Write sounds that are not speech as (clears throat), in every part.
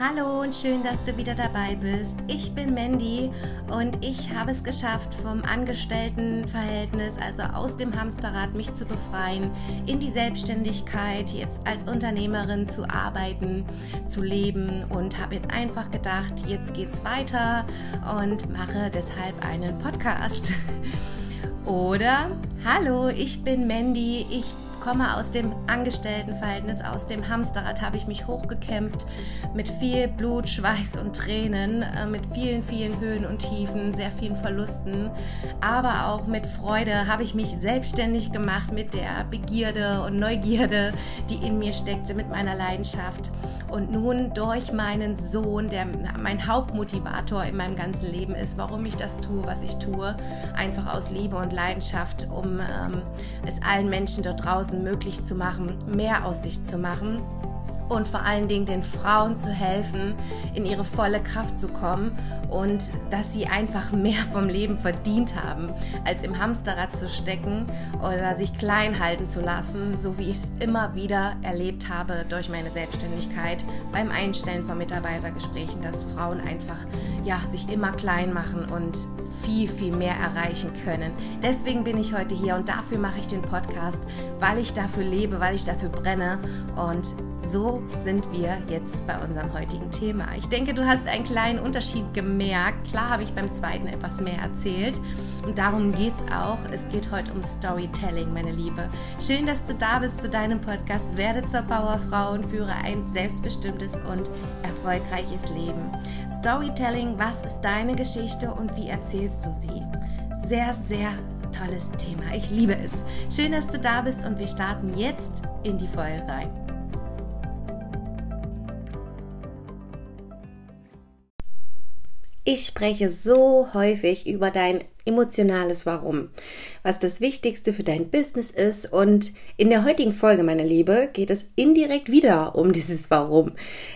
Hallo und schön, dass du wieder dabei bist. Ich bin Mandy und ich habe es geschafft, vom Angestelltenverhältnis, also aus dem Hamsterrad, mich zu befreien, in die Selbstständigkeit, jetzt als Unternehmerin zu arbeiten, zu leben und habe jetzt einfach gedacht, jetzt geht's weiter und mache deshalb einen Podcast. (laughs) Oder, hallo, ich bin Mandy, ich komme aus dem Angestelltenverhältnis, aus dem Hamsterrad habe ich mich hochgekämpft mit viel Blut, Schweiß und Tränen, äh, mit vielen, vielen Höhen und Tiefen, sehr vielen Verlusten, aber auch mit Freude habe ich mich selbstständig gemacht mit der Begierde und Neugierde, die in mir steckte, mit meiner Leidenschaft. Und nun durch meinen Sohn, der mein Hauptmotivator in meinem ganzen Leben ist, warum ich das tue, was ich tue, einfach aus Liebe und Leidenschaft, um ähm, es allen Menschen dort draußen draußen möglich zu machen, mehr aus sich zu machen und vor allen Dingen den Frauen zu helfen, in ihre volle Kraft zu kommen und dass sie einfach mehr vom Leben verdient haben, als im Hamsterrad zu stecken oder sich klein halten zu lassen, so wie ich es immer wieder erlebt habe durch meine Selbstständigkeit beim Einstellen von Mitarbeitergesprächen, dass Frauen einfach ja, sich immer klein machen und viel, viel mehr erreichen können. Deswegen bin ich heute hier und dafür mache ich den Podcast, weil ich dafür lebe, weil ich dafür brenne und so sind wir jetzt bei unserem heutigen Thema. Ich denke, du hast einen kleinen Unterschied gemerkt. Klar habe ich beim zweiten etwas mehr erzählt. Und darum geht es auch. Es geht heute um Storytelling, meine Liebe. Schön, dass du da bist zu deinem Podcast Werde zur Powerfrau und führe ein selbstbestimmtes und erfolgreiches Leben. Storytelling, was ist deine Geschichte und wie erzählst du sie? Sehr, sehr tolles Thema. Ich liebe es. Schön, dass du da bist und wir starten jetzt in die Folge rein. Ich spreche so häufig über dein emotionales Warum, was das Wichtigste für dein Business ist. Und in der heutigen Folge, meine Liebe, geht es indirekt wieder um dieses Warum.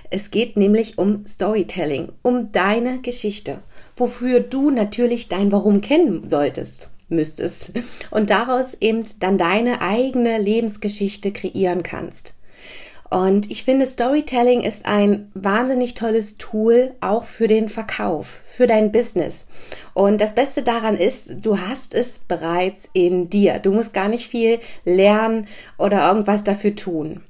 Es geht nämlich um Storytelling, um deine Geschichte, wofür du natürlich dein Warum kennen solltest müsstest und daraus eben dann deine eigene Lebensgeschichte kreieren kannst. Und ich finde, Storytelling ist ein wahnsinnig tolles Tool auch für den Verkauf, für dein Business. Und das Beste daran ist, du hast es bereits in dir. Du musst gar nicht viel lernen oder irgendwas dafür tun.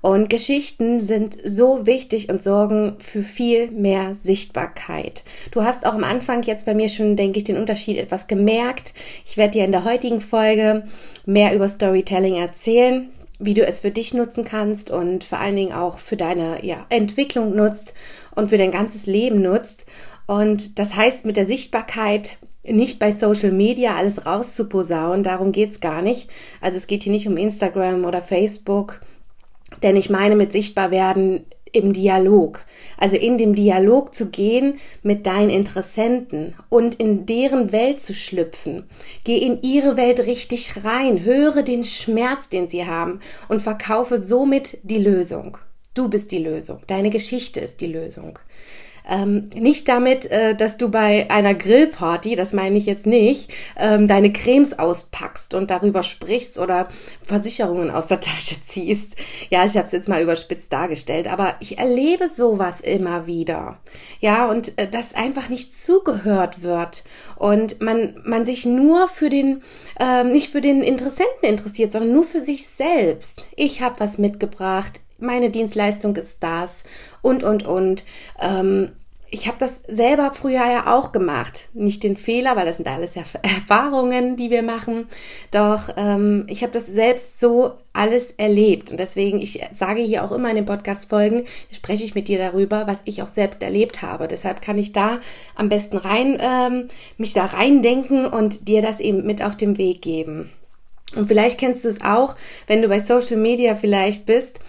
Und Geschichten sind so wichtig und sorgen für viel mehr Sichtbarkeit. Du hast auch am Anfang jetzt bei mir schon, denke ich, den Unterschied etwas gemerkt. Ich werde dir in der heutigen Folge mehr über Storytelling erzählen wie du es für dich nutzen kannst und vor allen Dingen auch für deine ja, Entwicklung nutzt und für dein ganzes Leben nutzt. Und das heißt mit der Sichtbarkeit nicht bei Social Media alles rauszuposaunen, darum geht's gar nicht. Also es geht hier nicht um Instagram oder Facebook, denn ich meine mit sichtbar werden im Dialog. Also in dem Dialog zu gehen mit deinen Interessenten und in deren Welt zu schlüpfen. Geh in ihre Welt richtig rein, höre den Schmerz, den sie haben und verkaufe somit die Lösung. Du bist die Lösung. Deine Geschichte ist die Lösung. Ähm, nicht damit, äh, dass du bei einer Grillparty, das meine ich jetzt nicht, ähm, deine Cremes auspackst und darüber sprichst oder Versicherungen aus der (laughs) Tasche ziehst. Ja, ich habe es jetzt mal überspitzt dargestellt, aber ich erlebe sowas immer wieder. Ja, und äh, dass einfach nicht zugehört wird und man, man sich nur für den, äh, nicht für den Interessenten interessiert, sondern nur für sich selbst. Ich habe was mitgebracht, meine Dienstleistung ist das und, und, und. Ähm, ich habe das selber früher ja auch gemacht. Nicht den Fehler, weil das sind alles Erfahrungen, die wir machen. Doch ähm, ich habe das selbst so alles erlebt. Und deswegen, ich sage hier auch immer in den Podcast-Folgen, spreche ich mit dir darüber, was ich auch selbst erlebt habe. Deshalb kann ich da am besten rein, ähm, mich da reindenken und dir das eben mit auf den Weg geben. Und vielleicht kennst du es auch, wenn du bei Social Media vielleicht bist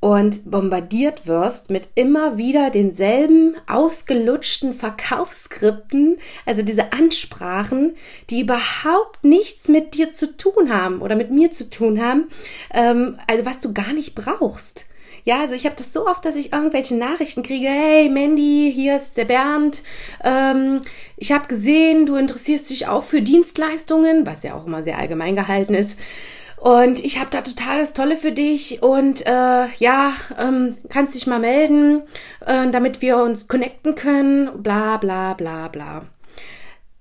und bombardiert wirst mit immer wieder denselben ausgelutschten Verkaufsskripten, also diese Ansprachen, die überhaupt nichts mit dir zu tun haben oder mit mir zu tun haben, ähm, also was du gar nicht brauchst. Ja, also ich habe das so oft, dass ich irgendwelche Nachrichten kriege, hey Mandy, hier ist der Bernd, ähm, ich habe gesehen, du interessierst dich auch für Dienstleistungen, was ja auch immer sehr allgemein gehalten ist. Und ich habe da total das Tolle für dich und äh, ja, ähm, kannst dich mal melden, äh, damit wir uns connecten können, bla bla bla bla.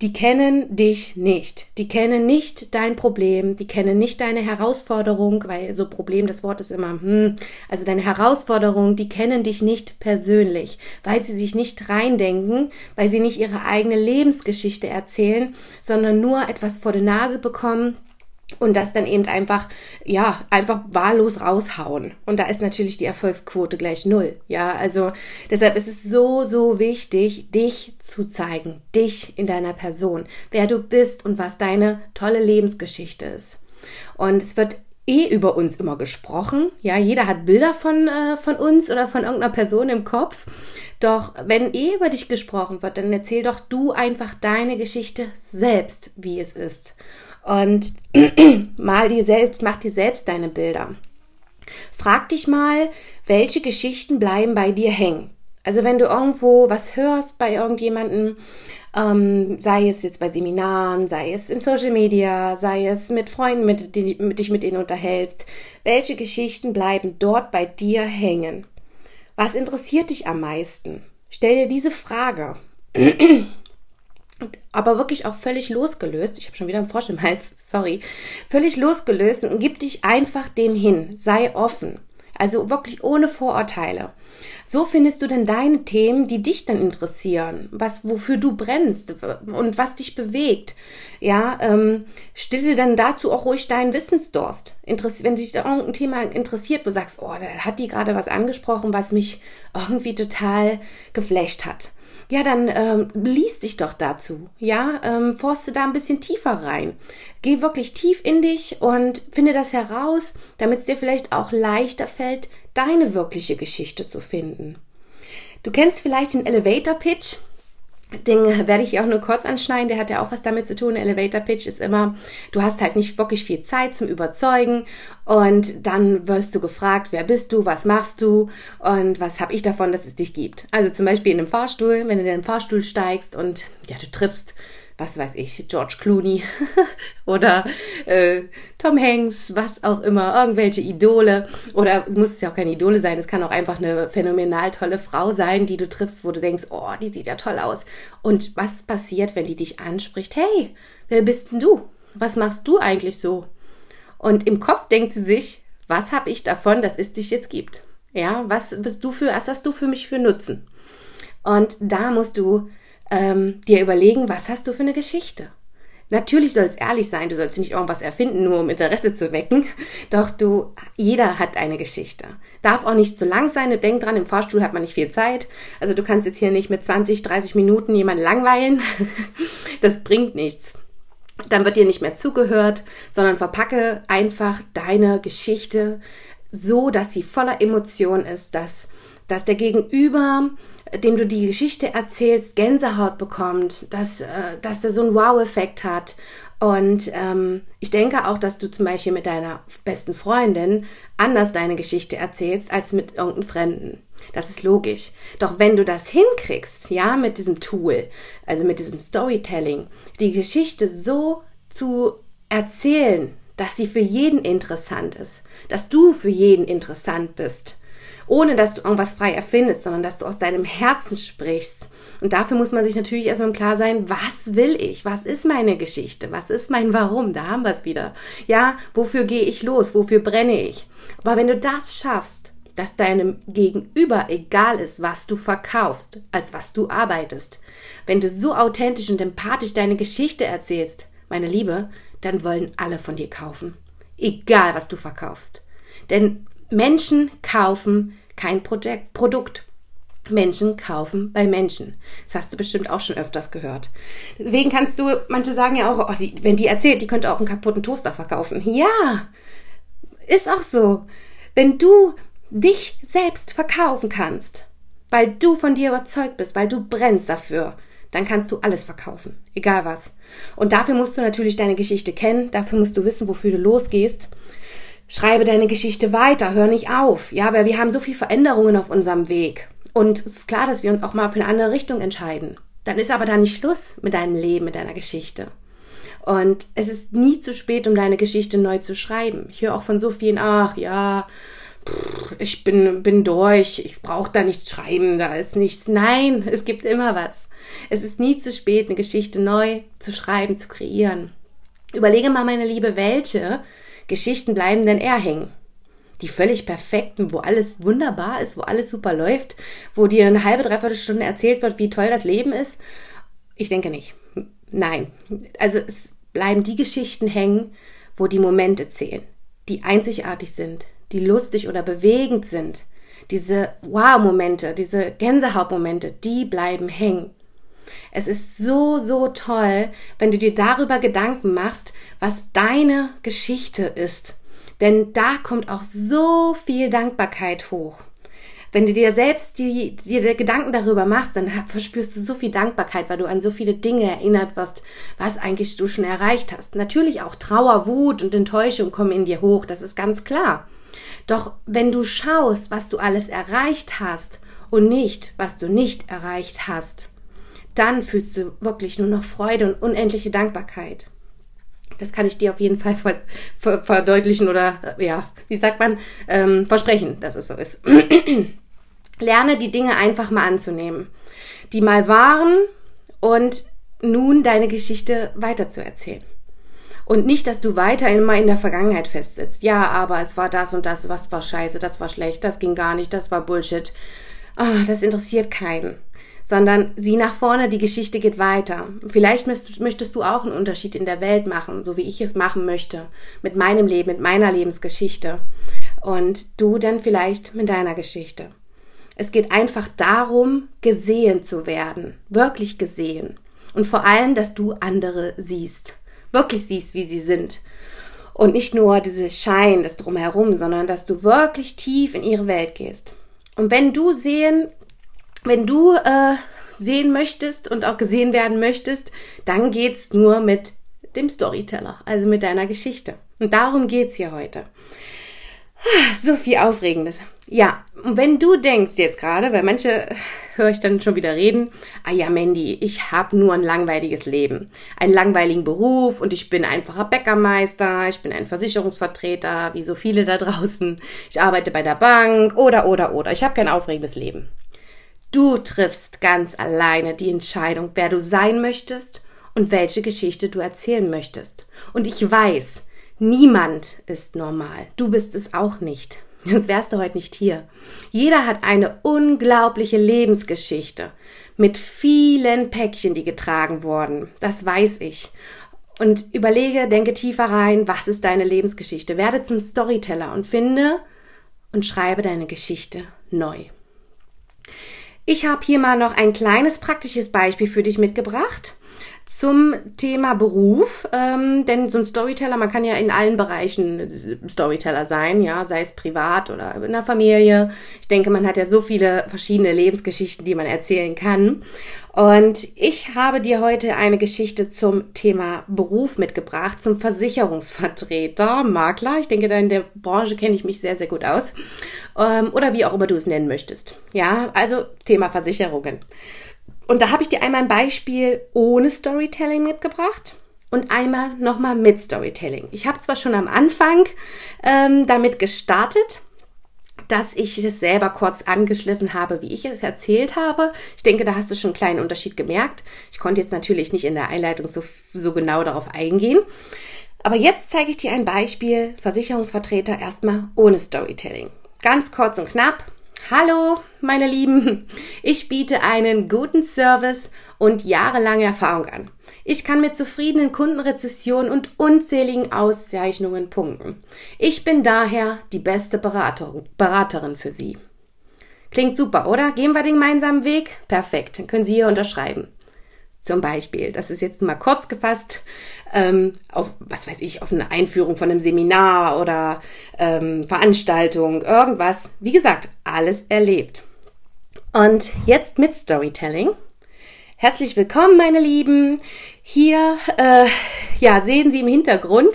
Die kennen dich nicht. Die kennen nicht dein Problem. Die kennen nicht deine Herausforderung, weil so Problem, das Wort ist immer, hm, also deine Herausforderung, die kennen dich nicht persönlich, weil sie sich nicht reindenken, weil sie nicht ihre eigene Lebensgeschichte erzählen, sondern nur etwas vor die Nase bekommen, und das dann eben einfach, ja, einfach wahllos raushauen. Und da ist natürlich die Erfolgsquote gleich null. Ja, also deshalb ist es so, so wichtig, dich zu zeigen, dich in deiner Person, wer du bist und was deine tolle Lebensgeschichte ist. Und es wird eh über uns immer gesprochen. Ja, jeder hat Bilder von, äh, von uns oder von irgendeiner Person im Kopf. Doch wenn eh über dich gesprochen wird, dann erzähl doch du einfach deine Geschichte selbst, wie es ist und (clears throat) mal dir selbst, mach dir selbst deine Bilder. Frag dich mal, welche Geschichten bleiben bei dir hängen. Also wenn du irgendwo was hörst bei irgendjemandem, ähm, sei es jetzt bei Seminaren, sei es im Social Media, sei es mit Freunden, mit, die, mit dich mit denen unterhältst, welche Geschichten bleiben dort bei dir hängen? Was interessiert dich am meisten? Stell dir diese Frage (clears throat) aber wirklich auch völlig losgelöst. Ich habe schon wieder einen Frosch im Hals, (laughs) sorry. Völlig losgelöst und gib dich einfach dem hin. Sei offen. Also wirklich ohne Vorurteile. So findest du denn deine Themen, die dich dann interessieren, was wofür du brennst und was dich bewegt. Ja, ähm, stille dann dazu auch ruhig deinen Wissensdurst. Interess wenn dich da irgendein Thema interessiert, wo du sagst, oh, da hat die gerade was angesprochen, was mich irgendwie total geflasht hat ja, dann ähm, lies dich doch dazu. Ja, ähm, forste da ein bisschen tiefer rein. Geh wirklich tief in dich und finde das heraus, damit es dir vielleicht auch leichter fällt, deine wirkliche Geschichte zu finden. Du kennst vielleicht den Elevator Pitch. Den werde ich auch nur kurz anschneiden, der hat ja auch was damit zu tun. Elevator Pitch ist immer, du hast halt nicht wirklich viel Zeit zum Überzeugen und dann wirst du gefragt, wer bist du, was machst du und was habe ich davon, dass es dich gibt. Also zum Beispiel in einem Fahrstuhl, wenn du in den Fahrstuhl steigst und ja, du triffst was weiß ich, George Clooney (laughs) oder äh, Tom Hanks, was auch immer, irgendwelche Idole. Oder es muss ja auch keine Idole sein, es kann auch einfach eine phänomenal tolle Frau sein, die du triffst, wo du denkst, oh, die sieht ja toll aus. Und was passiert, wenn die dich anspricht? Hey, wer bist denn du? Was machst du eigentlich so? Und im Kopf denkt sie sich, was habe ich davon, dass es dich jetzt gibt? Ja, was bist du für, was hast du für mich für Nutzen? Und da musst du ähm, dir überlegen, was hast du für eine Geschichte? Natürlich soll es ehrlich sein, du sollst nicht irgendwas erfinden, nur um Interesse zu wecken. (laughs) Doch du, jeder hat eine Geschichte. Darf auch nicht zu lang sein. Denk dran, im Fahrstuhl hat man nicht viel Zeit. Also du kannst jetzt hier nicht mit 20, 30 Minuten jemanden langweilen. (laughs) Das bringt nichts. Dann wird dir nicht mehr zugehört, sondern verpacke einfach deine Geschichte so, dass sie voller Emotion ist, dass, dass der Gegenüber dem du die Geschichte erzählst, Gänsehaut bekommt, dass, äh, dass er so einen Wow-Effekt hat. Und ähm, ich denke auch, dass du zum Beispiel mit deiner besten Freundin anders deine Geschichte erzählst als mit irgendeinem Fremden. Das ist logisch. Doch wenn du das hinkriegst, ja, mit diesem Tool, also mit diesem Storytelling, die Geschichte so zu erzählen, dass sie für jeden interessant ist, dass du für jeden interessant bist, ohne dass du irgendwas frei erfindest, sondern dass du aus deinem Herzen sprichst. Und dafür muss man sich natürlich erstmal klar sein, was will ich? Was ist meine Geschichte? Was ist mein Warum? Da haben wir es wieder. Ja, wofür gehe ich los? Wofür brenne ich? Aber wenn du das schaffst, dass deinem Gegenüber egal ist, was du verkaufst, als was du arbeitest, wenn du so authentisch und empathisch deine Geschichte erzählst, meine Liebe, dann wollen alle von dir kaufen. Egal, was du verkaufst. Denn Menschen kaufen kein Projekt, Produkt. Menschen kaufen bei Menschen. Das hast du bestimmt auch schon öfters gehört. Deswegen kannst du, manche sagen ja auch, oh, die, wenn die erzählt, die könnte auch einen kaputten Toaster verkaufen. Ja, ist auch so. Wenn du dich selbst verkaufen kannst, weil du von dir überzeugt bist, weil du brennst dafür, dann kannst du alles verkaufen, egal was. Und dafür musst du natürlich deine Geschichte kennen, dafür musst du wissen, wofür du losgehst Schreibe deine Geschichte weiter, hör nicht auf. Ja, weil wir haben so viel Veränderungen auf unserem Weg. Und es ist klar, dass wir uns auch mal für eine andere Richtung entscheiden. Dann ist aber da nicht Schluss mit deinem Leben, mit deiner Geschichte. Und es ist nie zu spät, um deine Geschichte neu zu schreiben. Ich höre auch von so vielen, ach ja, ich bin, bin durch, ich brauche da nichts schreiben, da ist nichts. Nein, es gibt immer was. Es ist nie zu spät, eine Geschichte neu zu schreiben, zu kreieren. Überlege mal, meine Liebe, welche Geschichten bleiben denn eher hängen? Die völlig perfekten, wo alles wunderbar ist, wo alles super läuft, wo dir eine halbe, dreiviertel Stunde erzählt wird, wie toll das Leben ist? Ich denke nicht. Nein. Also es bleiben die Geschichten hängen, wo die Momente zählen, die einzigartig sind, die lustig oder bewegend sind. Diese Wow-Momente, diese Gänsehautmomente, die bleiben hängen. Es ist so, so toll, wenn du dir darüber Gedanken machst, was deine Geschichte ist. Denn da kommt auch so viel Dankbarkeit hoch. Wenn du dir selbst die, die Gedanken darüber machst, dann verspürst du so viel Dankbarkeit, weil du an so viele Dinge erinnert wirst, was eigentlich du schon erreicht hast. Natürlich auch Trauer, Wut und Enttäuschung kommen in dir hoch, das ist ganz klar. Doch wenn du schaust, was du alles erreicht hast und nicht, was du nicht erreicht hast, dann fühlst du wirklich nur noch Freude und unendliche Dankbarkeit. Das kann ich dir auf jeden Fall verdeutlichen oder, ja, wie sagt man, ähm, versprechen, dass es so ist. (clears throat) Lerne die Dinge einfach mal anzunehmen, die mal waren und nun deine Geschichte weiterzuerzählen. Und nicht, dass du weiter immer in der Vergangenheit festsitzt. Ja, aber es war das und das, was war scheiße, das war schlecht, das ging gar nicht, das war Bullshit. Ah, das interessiert keinen sondern sieh nach vorne, die Geschichte geht weiter. Vielleicht möchtest, du auch einen Unterschied in der Welt machen, so wie ich es machen möchte, mit meinem Leben, mit meiner Lebensgeschichte. Und du dann vielleicht mit deiner Geschichte. Es geht einfach darum, gesehen zu werden, wirklich gesehen. Und vor allem, dass du andere siehst, wirklich siehst, wie sie sind. Und nicht nur diese Schein, das drumherum, sondern dass du wirklich tief in ihre Welt gehst. Und wenn du sehen wenn du äh, sehen möchtest und auch gesehen werden möchtest, dann geht's nur mit dem Storyteller, also mit deiner Geschichte. Und darum geht's hier heute. So viel Aufregendes. Ja, und wenn du denkst jetzt gerade, weil manche höre ich dann schon wieder reden, ah ja, Mandy, ich habe nur ein langweiliges Leben, einen langweiligen Beruf und ich bin einfacher Bäckermeister, ich bin ein Versicherungsvertreter, wie so viele da draußen, ich arbeite bei der Bank oder oder oder, ich habe kein aufregendes Leben. Du triffst ganz alleine die Entscheidung, wer du sein möchtest und welche Geschichte du erzählen möchtest. Und ich weiß, niemand ist normal. Du bist es auch nicht. Sonst wärst du heute nicht hier. Jeder hat eine unglaubliche Lebensgeschichte mit vielen Päckchen, die getragen wurden. Das weiß ich. Und überlege, denke tiefer rein, was ist deine Lebensgeschichte? Werde zum Storyteller und finde und schreibe deine Geschichte neu. Ich habe hier mal noch ein kleines praktisches Beispiel für dich mitgebracht zum Thema Beruf, ähm, denn so ein Storyteller, man kann ja in allen Bereichen Storyteller sein, ja, sei es privat oder in der Familie. Ich denke, man hat ja so viele verschiedene Lebensgeschichten, die man erzählen kann. Und ich habe dir heute eine Geschichte zum Thema Beruf mitgebracht, zum Versicherungsvertreter, Makler. Ich denke, da in der Branche kenne ich mich sehr, sehr gut aus. Ähm, oder wie auch immer du es nennen möchtest. Ja, also Thema Versicherungen. Und da habe ich dir einmal ein Beispiel ohne Storytelling mitgebracht und einmal nochmal mit Storytelling. Ich habe zwar schon am Anfang ähm, damit gestartet, dass ich es selber kurz angeschliffen habe, wie ich es erzählt habe. Ich denke, da hast du schon einen kleinen Unterschied gemerkt. Ich konnte jetzt natürlich nicht in der Einleitung so, so genau darauf eingehen. Aber jetzt zeige ich dir ein Beispiel Versicherungsvertreter erstmal ohne Storytelling. Ganz kurz und knapp. Hallo, meine Lieben. Ich biete einen guten Service und jahrelange Erfahrung an. Ich kann mit zufriedenen Kundenrezessionen und unzähligen Auszeichnungen punkten. Ich bin daher die beste Beraterin, Beraterin für Sie. Klingt super, oder? Gehen wir den gemeinsamen Weg? Perfekt, dann können Sie hier unterschreiben. Zum Beispiel, das ist jetzt mal kurz gefasst, ähm, auf, was weiß ich, auf eine Einführung von einem Seminar oder ähm, Veranstaltung, irgendwas. Wie gesagt, alles erlebt. Und jetzt mit Storytelling. Herzlich willkommen, meine Lieben. Hier, äh, ja, sehen Sie im Hintergrund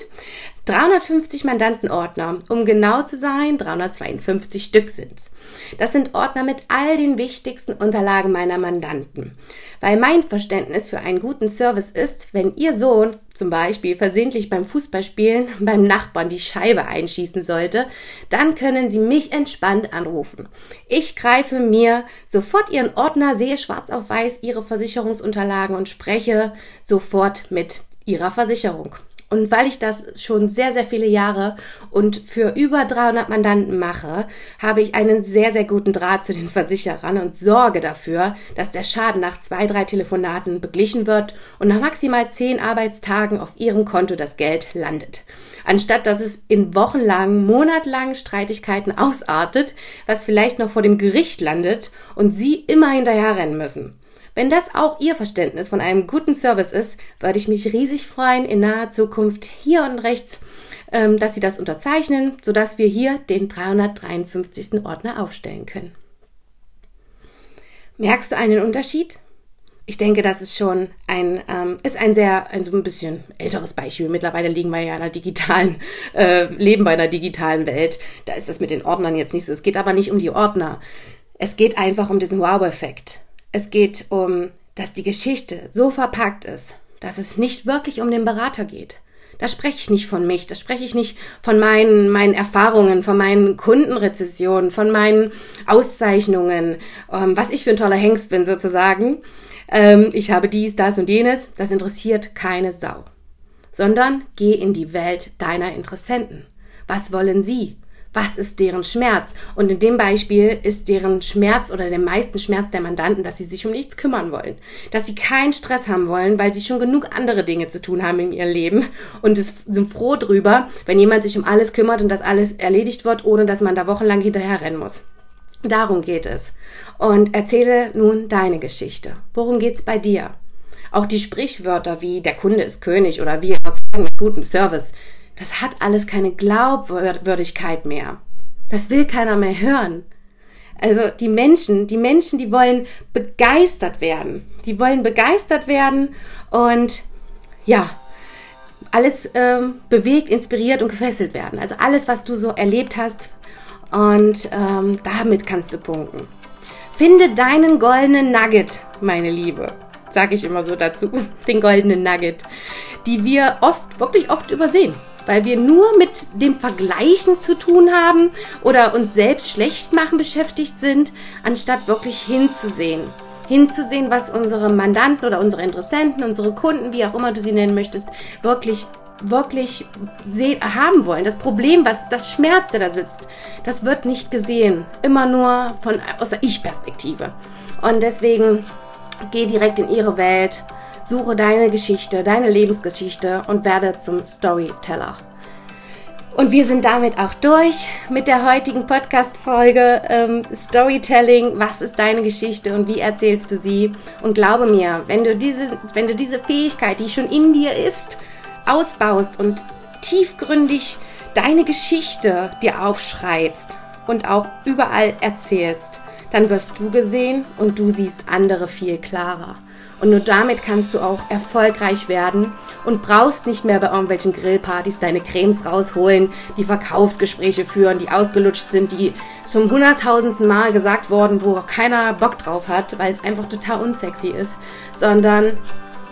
350 Mandantenordner, um genau zu sein, 352 Stück sind's. Das sind Ordner mit all den wichtigsten Unterlagen meiner Mandanten. Weil mein Verständnis für einen guten Service ist, wenn Ihr Sohn zum Beispiel versehentlich beim Fußballspielen (laughs) beim Nachbarn die Scheibe einschießen sollte, dann können Sie mich entspannt anrufen. Ich greife mir sofort Ihren Ordner, sehe schwarz auf weiß Ihre Versicherungsunterlagen und spreche sofort mit Ihrer Versicherung. Und weil ich das schon sehr, sehr viele Jahre und für über 300 Mandanten mache, habe ich einen sehr, sehr guten Draht zu den Versicherern und sorge dafür, dass der Schaden nach zwei, drei Telefonaten beglichen wird und nach maximal zehn Arbeitstagen auf ihrem Konto das Geld landet. Anstatt dass es in wochenlangen, monatelangen Streitigkeiten ausartet, was vielleicht noch vor dem Gericht landet und sie immer hinterher rennen müssen. Wenn das auch Ihr Verständnis von einem guten Service ist, würde ich mich riesig freuen, in naher Zukunft hier und rechts, ähm, dass Sie das unterzeichnen, sodass wir hier den 353. Ordner aufstellen können. Merkst du einen Unterschied? Ich denke, das ist schon ein, ähm, ist ein sehr, ein so ein bisschen älteres Beispiel. Mittlerweile liegen wir ja in einer digitalen, äh, leben bei einer digitalen Welt. Da ist das mit den Ordnern jetzt nicht so. Es geht aber nicht um die Ordner. Es geht einfach um diesen Wow-Effekt. Es geht um, dass die Geschichte so verpackt ist, dass es nicht wirklich um den Berater geht. Da spreche ich nicht von mich, da spreche ich nicht von meinen, meinen Erfahrungen, von meinen Kundenrezessionen, von meinen Auszeichnungen, ähm, was ich für ein toller Hengst bin sozusagen. Ähm, ich habe dies, das und jenes. Das interessiert keine Sau. Sondern geh in die Welt deiner Interessenten. Was wollen sie? Was ist deren Schmerz? Und in dem Beispiel ist deren Schmerz oder der meisten Schmerz der Mandanten, dass sie sich um nichts kümmern wollen, dass sie keinen Stress haben wollen, weil sie schon genug andere Dinge zu tun haben in ihrem Leben und es sind froh drüber, wenn jemand sich um alles kümmert und das alles erledigt wird, ohne dass man da wochenlang hinterher rennen muss. Darum geht es. Und erzähle nun deine Geschichte. Worum geht's bei dir? Auch die Sprichwörter wie der Kunde ist König oder wir erzeugen mit gutem Service das hat alles keine Glaubwürdigkeit mehr. Das will keiner mehr hören. Also die Menschen, die Menschen, die wollen begeistert werden. Die wollen begeistert werden und ja, alles ähm, bewegt, inspiriert und gefesselt werden. Also alles, was du so erlebt hast und ähm, damit kannst du punkten. Finde deinen goldenen Nugget, meine Liebe. Sag ich immer so dazu. (laughs) Den goldenen Nugget. Die wir oft, wirklich oft übersehen weil wir nur mit dem Vergleichen zu tun haben oder uns selbst schlecht machen beschäftigt sind, anstatt wirklich hinzusehen. Hinzusehen, was unsere Mandanten oder unsere Interessenten, unsere Kunden, wie auch immer du sie nennen möchtest, wirklich wirklich haben wollen. Das Problem, was das Schmerz, der da sitzt, das wird nicht gesehen. Immer nur von, aus der Ich-Perspektive. Und deswegen geh direkt in ihre Welt Suche deine Geschichte, deine Lebensgeschichte und werde zum Storyteller. Und wir sind damit auch durch mit der heutigen Podcast-Folge ähm, Storytelling. Was ist deine Geschichte und wie erzählst du sie? Und glaube mir, wenn du diese, wenn du diese Fähigkeit, die schon in dir ist, ausbaust und tiefgründig deine Geschichte dir aufschreibst und auch überall erzählst, dann wirst du gesehen und du siehst andere viel klarer. Und nur damit kannst du auch erfolgreich werden und brauchst nicht mehr bei irgendwelchen Grillpartys deine Cremes rausholen, die Verkaufsgespräche führen, die ausgelutscht sind, die zum hunderttausendsten Mal gesagt worden, wo auch keiner Bock drauf hat, weil es einfach total unsexy ist, sondern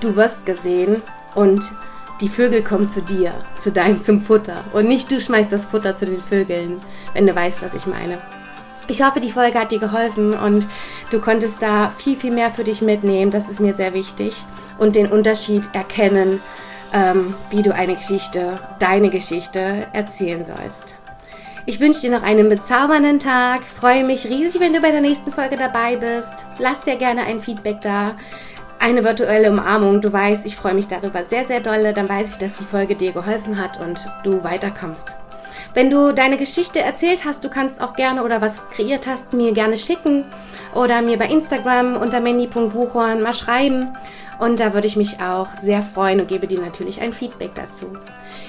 du wirst gesehen und die Vögel kommen zu dir, zu deinem zum Futter und nicht du schmeißt das Futter zu den Vögeln, wenn du weißt, was ich meine. Ich hoffe, die Folge hat dir geholfen und du konntest da viel, viel mehr für dich mitnehmen. Das ist mir sehr wichtig. Und den Unterschied erkennen, ähm, wie du eine Geschichte, deine Geschichte erzählen sollst. Ich wünsche dir noch einen bezaubernden Tag. Freue mich riesig, wenn du bei der nächsten Folge dabei bist. Lass dir gerne ein Feedback da. Eine virtuelle Umarmung. Du weißt, ich freue mich darüber sehr, sehr dolle. Dann weiß ich, dass die Folge dir geholfen hat und du weiterkommst. Wenn du deine Geschichte erzählt hast, du kannst auch gerne oder was kreiert hast, mir gerne schicken oder mir bei Instagram unter mandy.buchhorn mal schreiben. Und da würde ich mich auch sehr freuen und gebe dir natürlich ein Feedback dazu.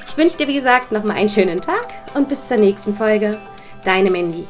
Ich wünsche dir, wie gesagt, nochmal einen schönen Tag und bis zur nächsten Folge. Deine Mandy.